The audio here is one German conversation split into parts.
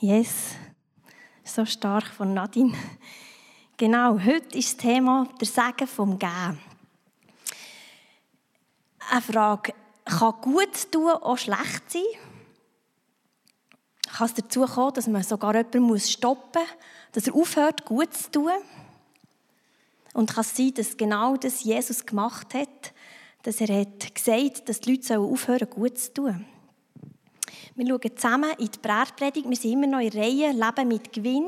Yes, so stark von Nadine. Genau, heute ist das Thema der Segen vom Geben. Eine Frage, kann gut tun auch schlecht sein? Kann es dazu kommen, dass man sogar jemanden stoppen muss, dass er aufhört, gut zu tun? Und kann es sein, dass genau das Jesus gemacht hat, dass er hat gesagt dass die Leute aufhören gut zu tun? Wir schauen zusammen in die Bergpredigt. Wir sind immer noch in Reihe Leben mit Gewinn.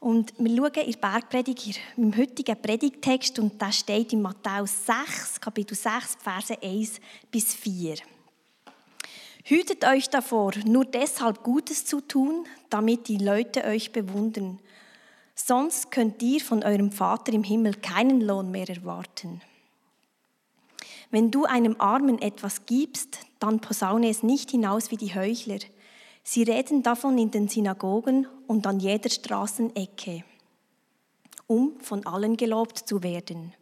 Und wir schauen in der Bergpredigt im heutigen Predigtext und das steht in Matthäus 6, Kapitel 6, Verse 1 bis 4. Hütet euch davor, nur deshalb Gutes zu tun, damit die Leute euch bewundern. Sonst könnt ihr von eurem Vater im Himmel keinen Lohn mehr erwarten. Wenn du einem Armen etwas gibst, dann posaune es nicht hinaus wie die Heuchler. Sie reden davon in den Synagogen und an jeder Straßenecke, um von allen gelobt zu werden.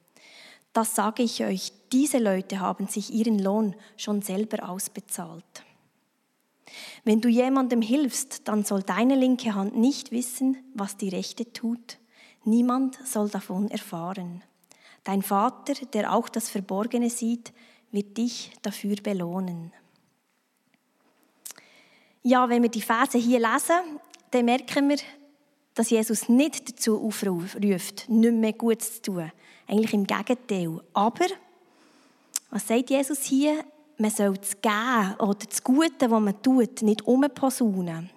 Das sage ich euch, diese Leute haben sich ihren Lohn schon selber ausbezahlt. Wenn du jemandem hilfst, dann soll deine linke Hand nicht wissen, was die rechte tut. Niemand soll davon erfahren. Dein Vater, der auch das Verborgene sieht, wird dich dafür belohnen. Ja, wenn wir die Verse hier lesen, dann merken wir, dass Jesus nicht dazu aufruft, nicht mehr Gutes zu tun. Eigentlich im Gegenteil. Aber, was sagt Jesus hier? Man soll das Geben oder das Gute, was man tut, nicht umposaunen.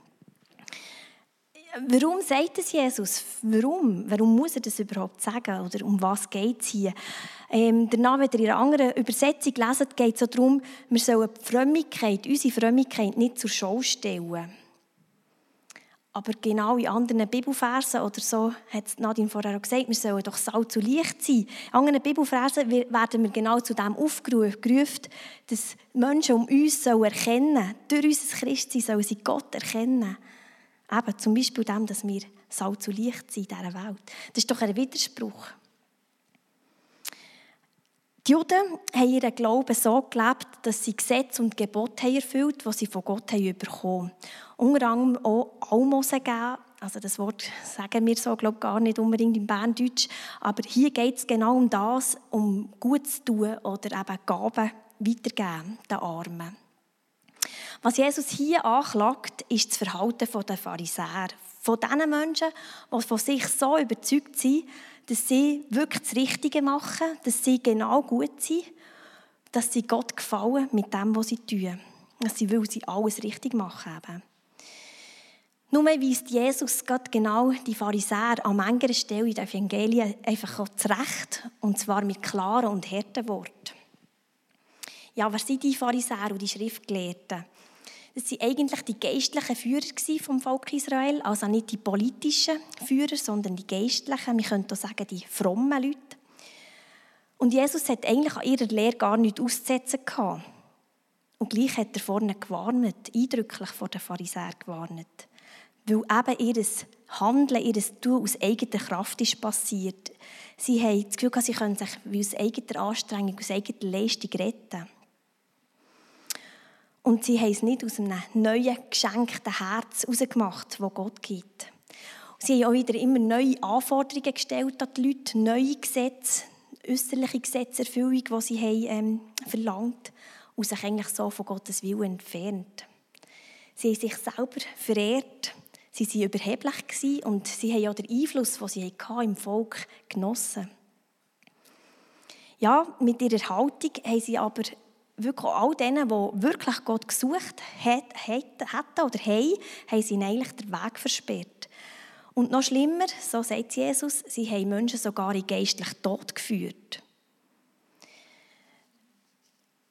Warum sagt es Jesus? Warum? Warum muss er das überhaupt sagen? Oder um was geht es hier? Ähm, danach, wenn ihr in einer anderen Übersetzung leset, geht es so darum, wir sollen die Frömmigkeit, unsere Frömmigkeit nicht zur Schau stellen. Aber genau in anderen Bibelversen oder so hat Nadine vorher auch gesagt, wir sollen doch Salz zu Licht sein. In anderen Bibelversen werden wir genau zu dem aufgerufen, dass Menschen um uns erkennen sollen. Durch unser Christsein sollen sie Gott erkennen. Eben zum Beispiel dem, dass wir Salz und Licht sind in dieser Welt. Das ist doch ein Widerspruch. Die Juden haben ihren Glauben so gelebt, dass sie Gesetze und Gebote haben erfüllt die sie von Gott haben bekommen haben. Unter anderem auch Almosen geben. Also das Wort sagen wir so, glaube gar nicht unbedingt im Berndeutsch. Aber hier geht es genau um das, um gut zu tun oder eben Gaben weitergeben den Armen. Was Jesus hier anklagt, ist das Verhalten der Pharisäer. Von diesen Menschen, die von sich so überzeugt sind, dass sie wirklich das Richtige machen, dass sie genau gut sind, dass sie Gott gefallen mit dem, was sie tun. Dass sie, weil sie alles richtig machen. Eben. Nur weist Jesus Gott genau die Pharisäer an mancher Stelle in den Evangelien einfach zurecht, und zwar mit klaren und harten Worten. Ja, wer sind die Pharisäer und die Schriftgelehrten? Das waren eigentlich die geistlichen Führer vom Volk Israel, also nicht die politischen Führer, sondern die geistlichen, wir können auch sagen, die frommen Leute. Und Jesus hat eigentlich an ihrer Lehre gar nichts auszusetzen. Und gleich hat er vorne gewarnt, eindrücklich vor den Pharisäern gewarnt. Weil eben ihr Handeln, ihr Tun aus eigener Kraft ist passiert. Sie haben das Gefühl, sie können sich aus eigener Anstrengung, aus eigener Leistung retten. Und sie haben es nicht aus einem neuen, geschenkten Herz herausgemacht, das Gott gibt. Sie haben auch wieder immer neue Anforderungen gestellt an die Leute, neue Gesetze, äußerliche Gesetzerfüllung, die sie haben, ähm, verlangt und sich eigentlich so von Gottes Willen entfernt. Sie haben sich selber verehrt, sie waren überheblich und sie haben auch den Einfluss, den sie im Volk genossen. Ja, mit ihrer Haltung haben sie aber wirklich all denen, die wirklich Gott gesucht hätten oder haben, haben sie eigentlich den Weg versperrt. Und noch schlimmer, so sagt Jesus, sie haben Menschen sogar in geistlich Tod geführt.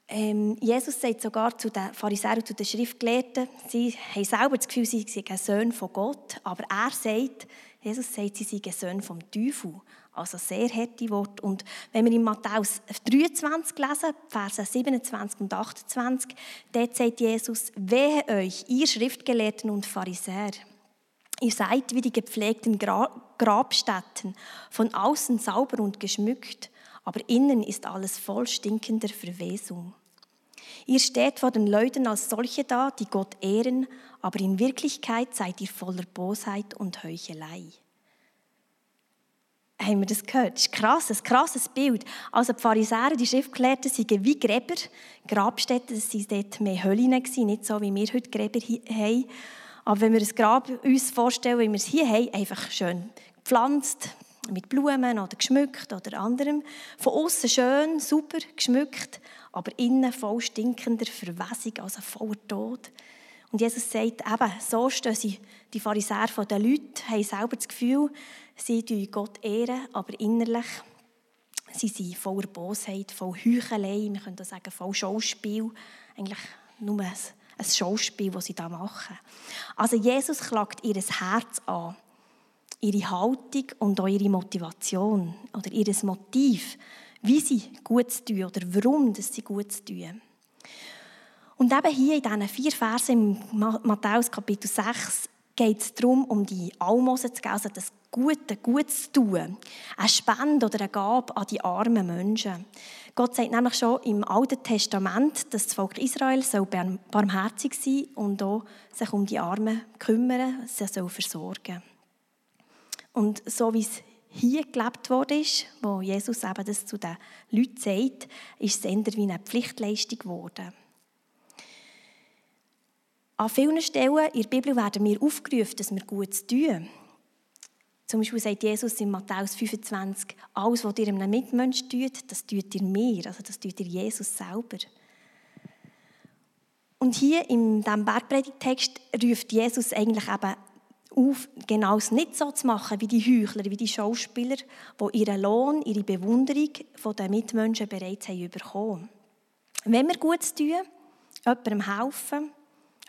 Ähm, Jesus sagt sogar zu den Pharisäern und zu den Schriftgelehrten, sie haben selber das Gefühl, sie seien Söhne von Gott, aber er sagt, Jesus sagt, sie seien Söhne vom Teufel. Also sehr harte Worte. Und wenn wir in Matthäus 23 lesen, Verse 27 und 28, dort sagt Jesus, wehe euch, ihr Schriftgelehrten und Pharisäer. Ihr seid wie die gepflegten Grabstätten, von außen sauber und geschmückt, aber innen ist alles voll stinkender Verwesung. Ihr steht vor den Leuten als solche da, die Gott ehren, aber in Wirklichkeit seid ihr voller Bosheit und Heuchelei. Haben wir das gehört? Das ist ein krasses Bild. Also die Pharisäer, die Schriftgelehrten, sind wie Gräber. Grabstätten, das waren dort mehr Höhlen, nicht so, wie wir heute Gräber haben. Aber wenn wir ein Grab uns vorstellen, wie wir es hier haben, einfach schön gepflanzt, mit Blumen oder geschmückt oder anderem. Von außen schön, super geschmückt, aber innen voll stinkender Verwesung, also voller Tod. Und Jesus sagt eben, so stehen sie, die Pharisäer von den Leuten, haben selber das Gefühl, sie ehren Gott ehren, aber innerlich sie sind voller Bosheit, voll Heuchelei, wir können sagen, voll Schauspiel. Eigentlich nur ein, ein Schauspiel, das sie da machen. Also Jesus klagt ihr Herz an ihre Haltung und auch ihre Motivation oder ihr Motiv, wie sie gut tun oder warum sie gut tun. Und eben hier in diesen vier Versen im Matthäus Kapitel 6 geht es darum, um die Almosen zu geben, also das Gute, gut zu tun. Eine Spende oder eine Gabe an die armen Menschen. Gott sagt nämlich schon im Alten Testament, dass das Volk Israel soll barmherzig sein und auch sich um die Armen kümmern, sie soll versorgen. Und so wie es hier gelebt wurde, wo Jesus eben das zu den Leuten sagt, ist es eher wie eine Pflichtleistung geworden. An vielen Stellen in der Bibel werden wir aufgerufen, dass wir gut tun. Zum Beispiel sagt Jesus in Matthäus 25, alles, was ihr einem Mitmenschen tut, das tut ihr mir, also das tut ihr Jesus selber. Und hier in diesem Bergpredigtext ruft Jesus eigentlich eben auf, genau es nicht so zu machen wie die Heuchler, wie die Schauspieler, die ihren Lohn, ihre Bewunderung von den Mitmenschen bereits haben bekommen. Wenn wir Gutes tun, jemandem helfen,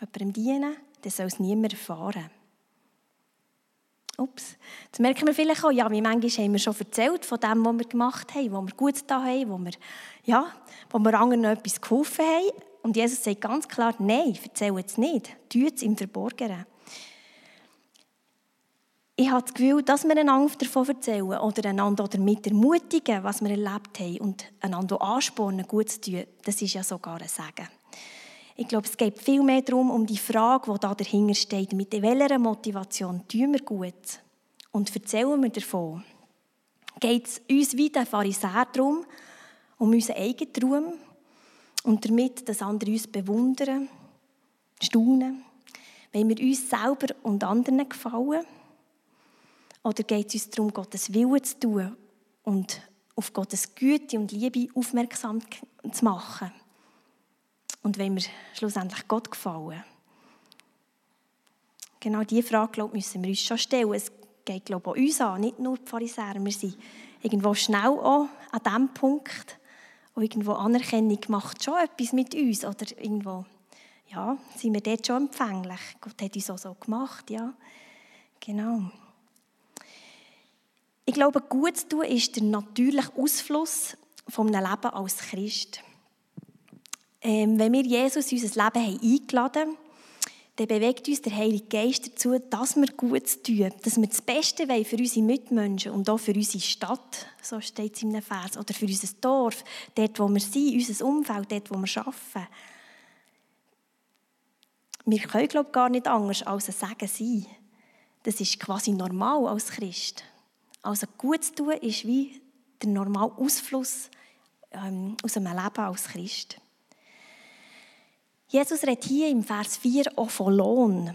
jemandem dienen, dann soll es niemand erfahren. Ups. Jetzt merken wir vielleicht auch, ja, wie manchmal haben wir schon erzählt von dem, was wir gemacht haben, was wir gut da haben, wo wir, ja, wo wir anderen etwas geholfen haben. Und Jesus sagt ganz klar, nein, erzähl es nicht. Tut es im Verborgenen ich habe das Gefühl, dass wir einander davon erzählen oder einander damit ermutigen, was wir erlebt haben und einander anspornen, gut zu tun, das ist ja sogar ein Sagen. Ich glaube, es geht viel mehr darum, um die Frage, die da dahinter steht, mit welcher Motivation tun wir gut und erzählen wir davon. Geht es uns wie den Pharisäer darum, um unseren eigenen Ruhm und damit, dass andere uns bewundern, staunen, wenn wir uns selber und anderen gefallen? Oder geht es uns darum, Gottes Willen zu tun und auf Gottes Güte und Liebe aufmerksam zu machen? Und wenn wir schlussendlich Gott gefallen? Genau diese Frage glaub, müssen wir uns schon stellen. Es geht glaube ich, auch uns an, nicht nur die Pharisäer. Wir sind irgendwo schnell auch an diesem Punkt. Und irgendwo Anerkennung macht schon etwas mit uns. Oder irgendwo, ja, sind wir dort schon empfänglich. Gott hat uns auch so gemacht, ja. Genau. Ich glaube, gut zu tun ist der natürliche Ausfluss einem Leben als Christ. Ähm, wenn wir Jesus in unser Leben haben eingeladen haben, dann bewegt uns der Heilige Geist dazu, dass wir gut tun, dass wir das Beste wollen für unsere Mitmenschen und auch für unsere Stadt, so steht es in einem Vers, oder für unser Dorf, dort, wo wir sind, unser Umfeld, dort, wo wir arbeiten. Wir können, glaube ich, gar nicht anders als ein Segen sein. Das ist quasi normal als Christ. Also gut zu tun ist wie der normale Ausfluss ähm, aus einem Leben als Christ. Jesus redet hier im Vers 4 auch von Lohn.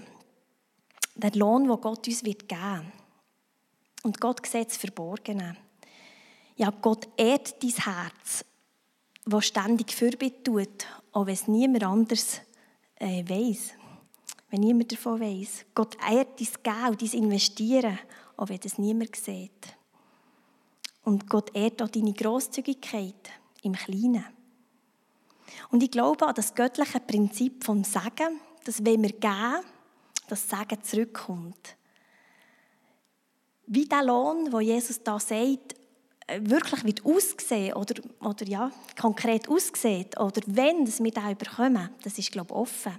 Der Lohn, den Gott uns wird geben. Und Gott sieht das Verborgene. Ja, Gott ehrt dein Herz, das ständig Fürbitte tut, auch wenn es niemand anders äh, weiß. Wenn niemand davon weiß. Gott ehrt dein Geld, dein Investieren auch wenn das niemand sieht. Und Gott ehrt auch deine Großzügigkeit im Kleinen. Und ich glaube an das göttliche Prinzip vom Sagen, dass wenn wir geben, das Sagen zurückkommt. Wie der Lohn, wo Jesus da sagt, äh, wirklich wird aussehen oder, oder ja, konkret aussieht oder wenn wir da überkommen, das ist glaube ich offen.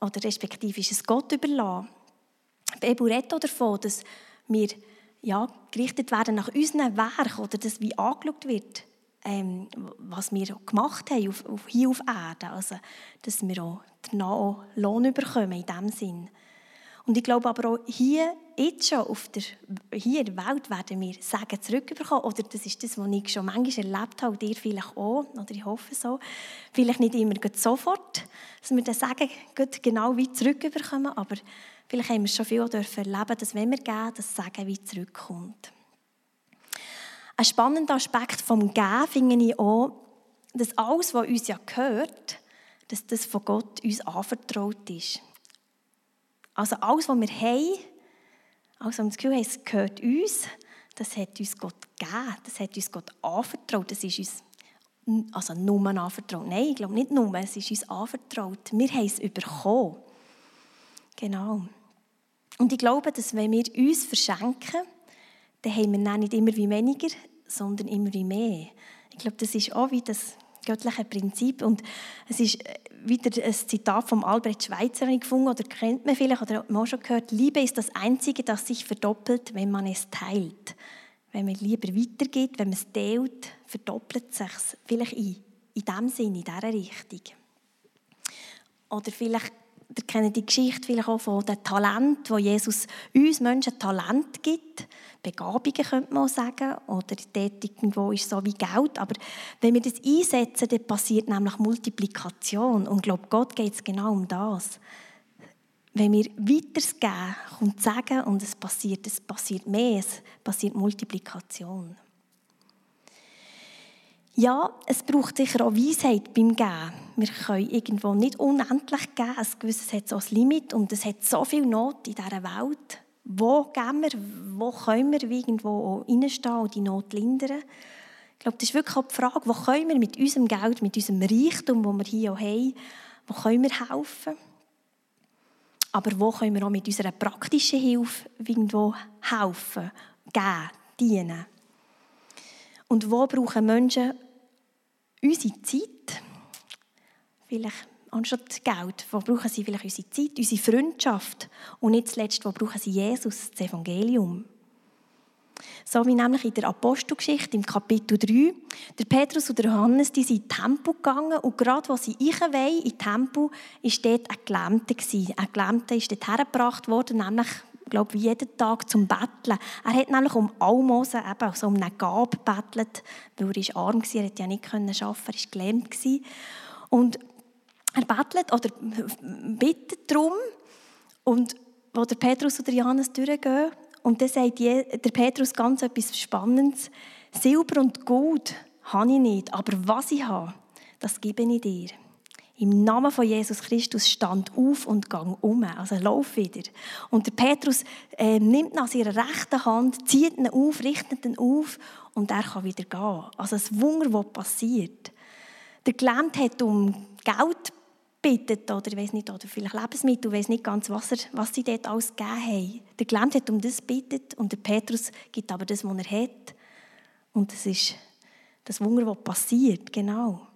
Oder respektive ist es Gott überlassen. Die Bibel redet davon, dass wir ja, gerichtet werden nach unseren Werken oder das wie angeschaut wird, ähm, was wir gemacht haben auf, auf, hier auf Erde. Also, dass wir auch auch Lohn bekommen in diesem Sinn. Und ich glaube aber auch hier, jetzt schon auf der, hier in der Welt werden wir Sagen zurückbekommen. Oder das ist das, was ich schon manchmal erlebt habe, und ihr vielleicht auch, oder ich hoffe so. Vielleicht nicht immer sofort, dass wir das Sagen genau wie zurückbekommen, aber vielleicht haben wir schon viel erleben dass wenn wir geben, das Sagen wie zurückkommt. Ein spannender Aspekt vom Geben finde ich auch, dass alles, was uns ja gehört, dass das von Gott uns anvertraut ist. Also alles, was wir haben, also wir das Gefühl haben, es gehört uns, das hat uns Gott gegeben, das hat uns Gott anvertraut, das ist uns also nur anvertraut. Nein, ich glaube nicht nur, es ist uns anvertraut. Wir haben es bekommen. Genau. Und ich glaube, dass wenn wir uns verschenken, dann haben wir nicht immer wie weniger, sondern immer wie mehr. Ich glaube, das ist auch wie das göttliche Prinzip. Und es ist äh, wieder ein Zitat von Albrecht Schweitzer gefunden, oder kennt man vielleicht, oder man auch schon gehört, Liebe ist das Einzige, das sich verdoppelt, wenn man es teilt. Wenn man lieber weitergeht, wenn man es teilt, verdoppelt es sich vielleicht in, in diesem Sinne, in dieser Richtung. Oder vielleicht ihr kennt die Geschichte vielleicht auch von dem Talent, wo Jesus uns Menschen Talent gibt. Begabungen könnte man auch sagen. Oder dort irgendwo ist so wie Geld. Aber wenn wir das einsetzen, dann passiert nämlich Multiplikation. Und ich glaube, Gott geht es genau um das. Wenn wir weitergeben, kommt Sagen und es passiert, es passiert mehr, es passiert Multiplikation. Ja, es braucht sicher auch Weisheit beim Geben. Wir können irgendwo nicht unendlich geben. Ein gewisses hat so ein Limit und es hat so viel Not in dieser Welt. Wo geben wir, wo können wir irgendwo reinstehen und die Not lindern? Ich glaube, das ist wirklich auch die Frage, wo können wir mit unserem Geld, mit unserem Reichtum, das wir hier auch haben, wo können wir helfen? Aber wo können wir auch mit unserer praktischen Hilfe irgendwo helfen, geben, dienen? Und wo brauchen Menschen unsere Zeit? Vielleicht anstatt Geld, wo brauchen sie vielleicht unsere Zeit, unsere Freundschaft und nicht zuletzt, wo brauchen sie Jesus, das Evangelium. So wie nämlich in der Apostelgeschichte im Kapitel 3. Der Petrus und der Johannes die sind in den Tempel gegangen und gerade als sie rein wollen, in den Tempel, war dort ein Gelähmter. Ein Gelähmter ist dort hergebracht worden, nämlich glaube jeden Tag zum Betteln. Er hat nämlich um Almosen, eben, also um eine Gabe bettelt, weil er arm war, er konnte ja nicht arbeiten, er war gelähmt. Und er bettelt oder bittet darum, und wo der Petrus oder Johannes durchgehen, und dann sagt der Petrus ganz etwas Spannendes, Silber und Gold habe ich nicht, aber was ich habe, das gebe ich dir. Im Namen von Jesus Christus stand auf und gang um, also lauf wieder. Und der Petrus äh, nimmt ihn an seiner rechten Hand, zieht ihn auf, richtet ihn auf und er kann wieder gehen. Also ein Wunder, was passiert. Der Gelähmte hat um Geld bittet oder ich weiß nicht, oder vielleicht Lebensmittel, ich weiß nicht ganz, was, er, was sie dort alles gegeben haben. Der Gelähmte hat um das bittet und der Petrus gibt aber das, was er hat. Und das ist das Wunder, was passiert, genau.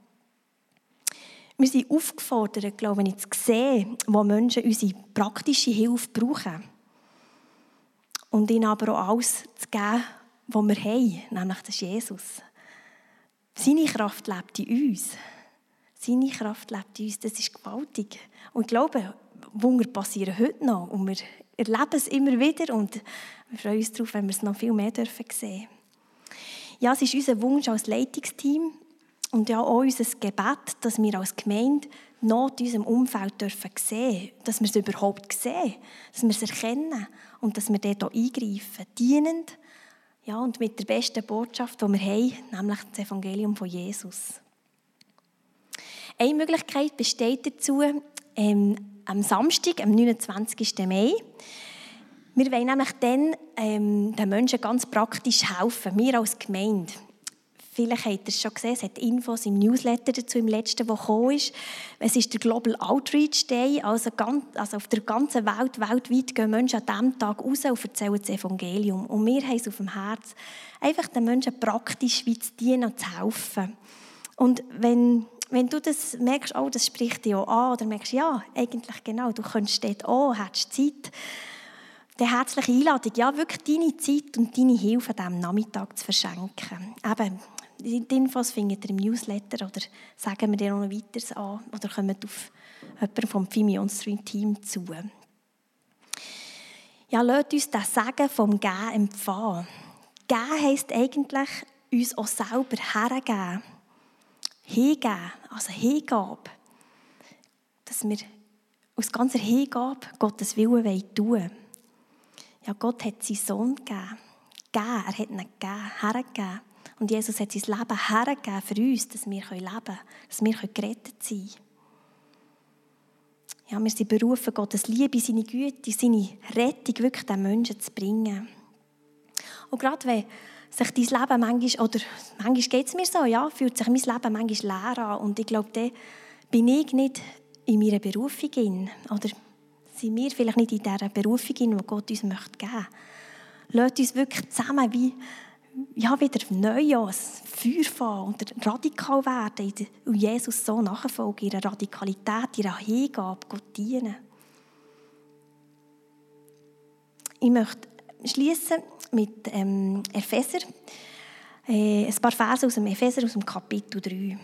Wir sind aufgefordert, glaube ich, zu sehen, wo Menschen unsere praktische Hilfe brauchen. Und ihnen aber auch alles zu geben, was wir haben, nämlich das Jesus. Seine Kraft lebt in uns. Seine Kraft lebt in uns. Das ist gewaltig. Und ich glaube, Wunder passieren heute noch. Und wir erleben es immer wieder. Und wir freuen uns darauf, wenn wir es noch viel mehr dürfen sehen Ja, es ist unser Wunsch als Leitungsteam, und ja auch unser Gebet, dass wir als Gemeinde Not in unserem Umfeld dürfen sehen, dass wir es überhaupt sehen, dass wir es erkennen und dass wir dort auch eingreifen, dienend ja, und mit der besten Botschaft, die wir haben, nämlich das Evangelium von Jesus. Eine Möglichkeit besteht dazu, ähm, am Samstag, am 29. Mai. Wir wollen nämlich dann ähm, den Menschen ganz praktisch helfen, wir als Gemeinde. Vielleicht habt ihr es schon gesehen, es hat Infos im Newsletter dazu, im letzten, was gekommen ist. Es ist der Global Outreach Day, also, ganz, also auf der ganzen Welt, weltweit gehen Menschen an diesem Tag raus und erzählen das Evangelium. Und wir haben es auf dem Herz, einfach den Menschen praktisch wie zu dienen zu helfen. Und wenn, wenn du das merkst, oh, das spricht dich auch an, oder merkst, ja, eigentlich genau, du könntest dort auch, hättest Zeit, die herzliche Einladung, ja, wirklich deine Zeit und deine Hilfe an diesem Nachmittag zu verschenken. Eben, Die Infos findet ihr im Newsletter oder sagen wir dir noch weiteres an oder kommt auf jemanden vom Fimion Stream Team zu. Ja, lasst uns das Sagen vom Gehen empfangen. Gehen heisst eigentlich, uns auch selber hergeben. Hingeben, also Hingabe. Dass wir aus ganzer Hingabe Gottes Willen tun wollen. Ja, Gott hat seinen Sohn gegeben. Gegeben, er hat ihn gegeben, hergegeben. Und Jesus hat sein Leben hergegeben für uns, dass wir leben können, dass wir gerettet sein können. Ja, wir sind berufen, Gottes Liebe, seine Güte, seine Rettung wirklich den Menschen zu bringen. Und gerade wenn sich dein Leben manchmal, oder manchmal geht es mir so, ja, fühlt sich mein Leben manchmal leer an. Und ich glaube, dann bin ich nicht in meiner Berufung in. Oder sind wir vielleicht nicht in dieser Berufung in, die Gott uns möchte geben möchte. Lasst uns wirklich zusammen wie ja, wieder neu an, Feuer fahren und radikal werden und Jesus so nachfolgen, ihre Radikalität, ihre Hingabe, Gott dienen. Ich möchte schließen mit ähm, Epheser, äh, ein paar Verse aus dem Epheser, aus dem Kapitel 3.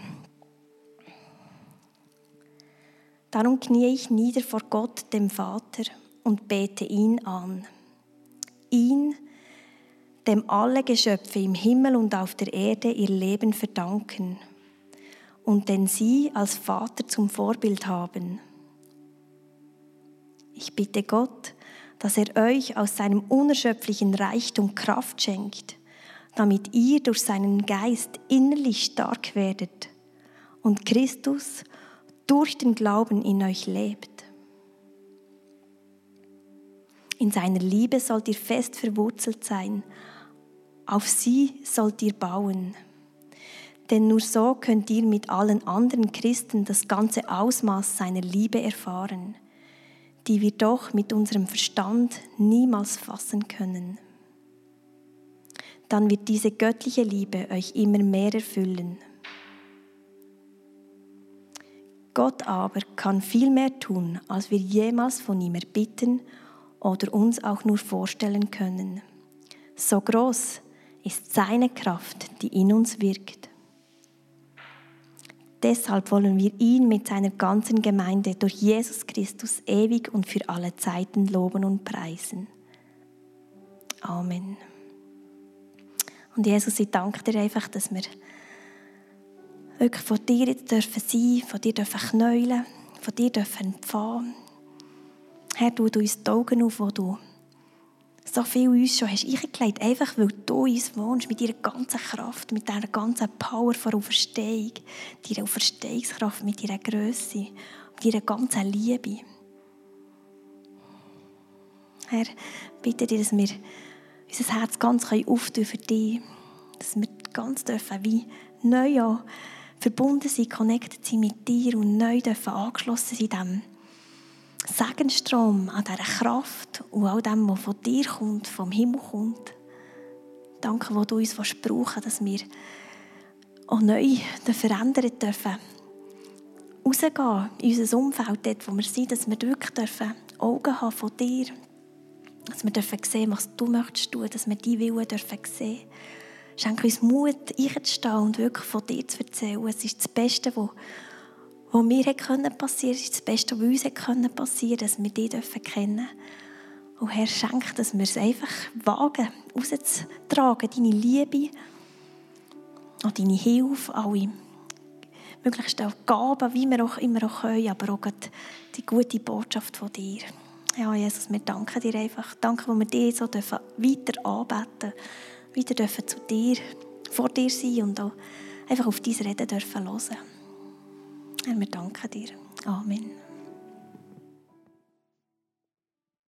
Darum knie ich nieder vor Gott, dem Vater, und bete ihn an. Ihn, dem alle Geschöpfe im Himmel und auf der Erde ihr Leben verdanken und den sie als Vater zum Vorbild haben. Ich bitte Gott, dass er euch aus seinem unerschöpflichen Reichtum Kraft schenkt, damit ihr durch seinen Geist innerlich stark werdet und Christus durch den Glauben in euch lebt. In seiner Liebe sollt ihr fest verwurzelt sein auf sie sollt ihr bauen. Denn nur so könnt ihr mit allen anderen Christen das ganze Ausmaß seiner Liebe erfahren, die wir doch mit unserem Verstand niemals fassen können. Dann wird diese göttliche Liebe euch immer mehr erfüllen. Gott aber kann viel mehr tun, als wir jemals von ihm erbitten oder uns auch nur vorstellen können. So groß ist seine Kraft, die in uns wirkt. Deshalb wollen wir ihn mit seiner ganzen Gemeinde durch Jesus Christus ewig und für alle Zeiten loben und preisen. Amen. Und Jesus, ich danke dir einfach, dass wir wirklich von dir jetzt dürfen sein, von dir dürfen knäulen, von dir dürfen empfangen. Herr, tu uns die Augen auf, wo du so viel uns schon hast eingelegt, einfach weil du uns wohnst, mit deiner ganzen Kraft, mit deiner ganzen Power von Auferstehung, deiner Auferstehungskraft, mit deiner Größe, mit deiner ganzen Liebe. Herr, bitte dir, dass wir unser Herz ganz auftun für dich, dass wir ganz dürfen wie neu verbunden sind, connected sind mit dir und neu dürfen angeschlossen sein dem Segenstrom, an dieser Kraft und all dem, was von dir kommt, vom Himmel kommt. Danke, wo du uns brauchen dass wir auch neu verändert dürfen. Rausgehen in unser Umfeld, dort, wo wir sind, dass wir wirklich dürfen Augen haben von dir. Dass wir dürfen sehen, was du möchtest tun, dass wir deinen Willen dürfen sehen. Schenke uns Mut, einzustehen und wirklich von dir zu erzählen. Es ist das Beste, was was mir passieren konnte, ist das Beste, was uns passieren konnte, dass wir dich kennen dürfen. Und Herr, schenk, dass wir es einfach wagen, rauszutragen, deine Liebe und deine Hilfe, alle möglichst auch Gaben, wie wir auch immer auch können, aber auch die gute Botschaft von dir. Ja, Jesus, wir danken dir einfach. Danke, wo wir dich so dürfen weiter anbeten wieder dürfen zu dir, vor dir sein und auch einfach auf dein Reden dürfen hören. Herr, wir danken dir. Amen.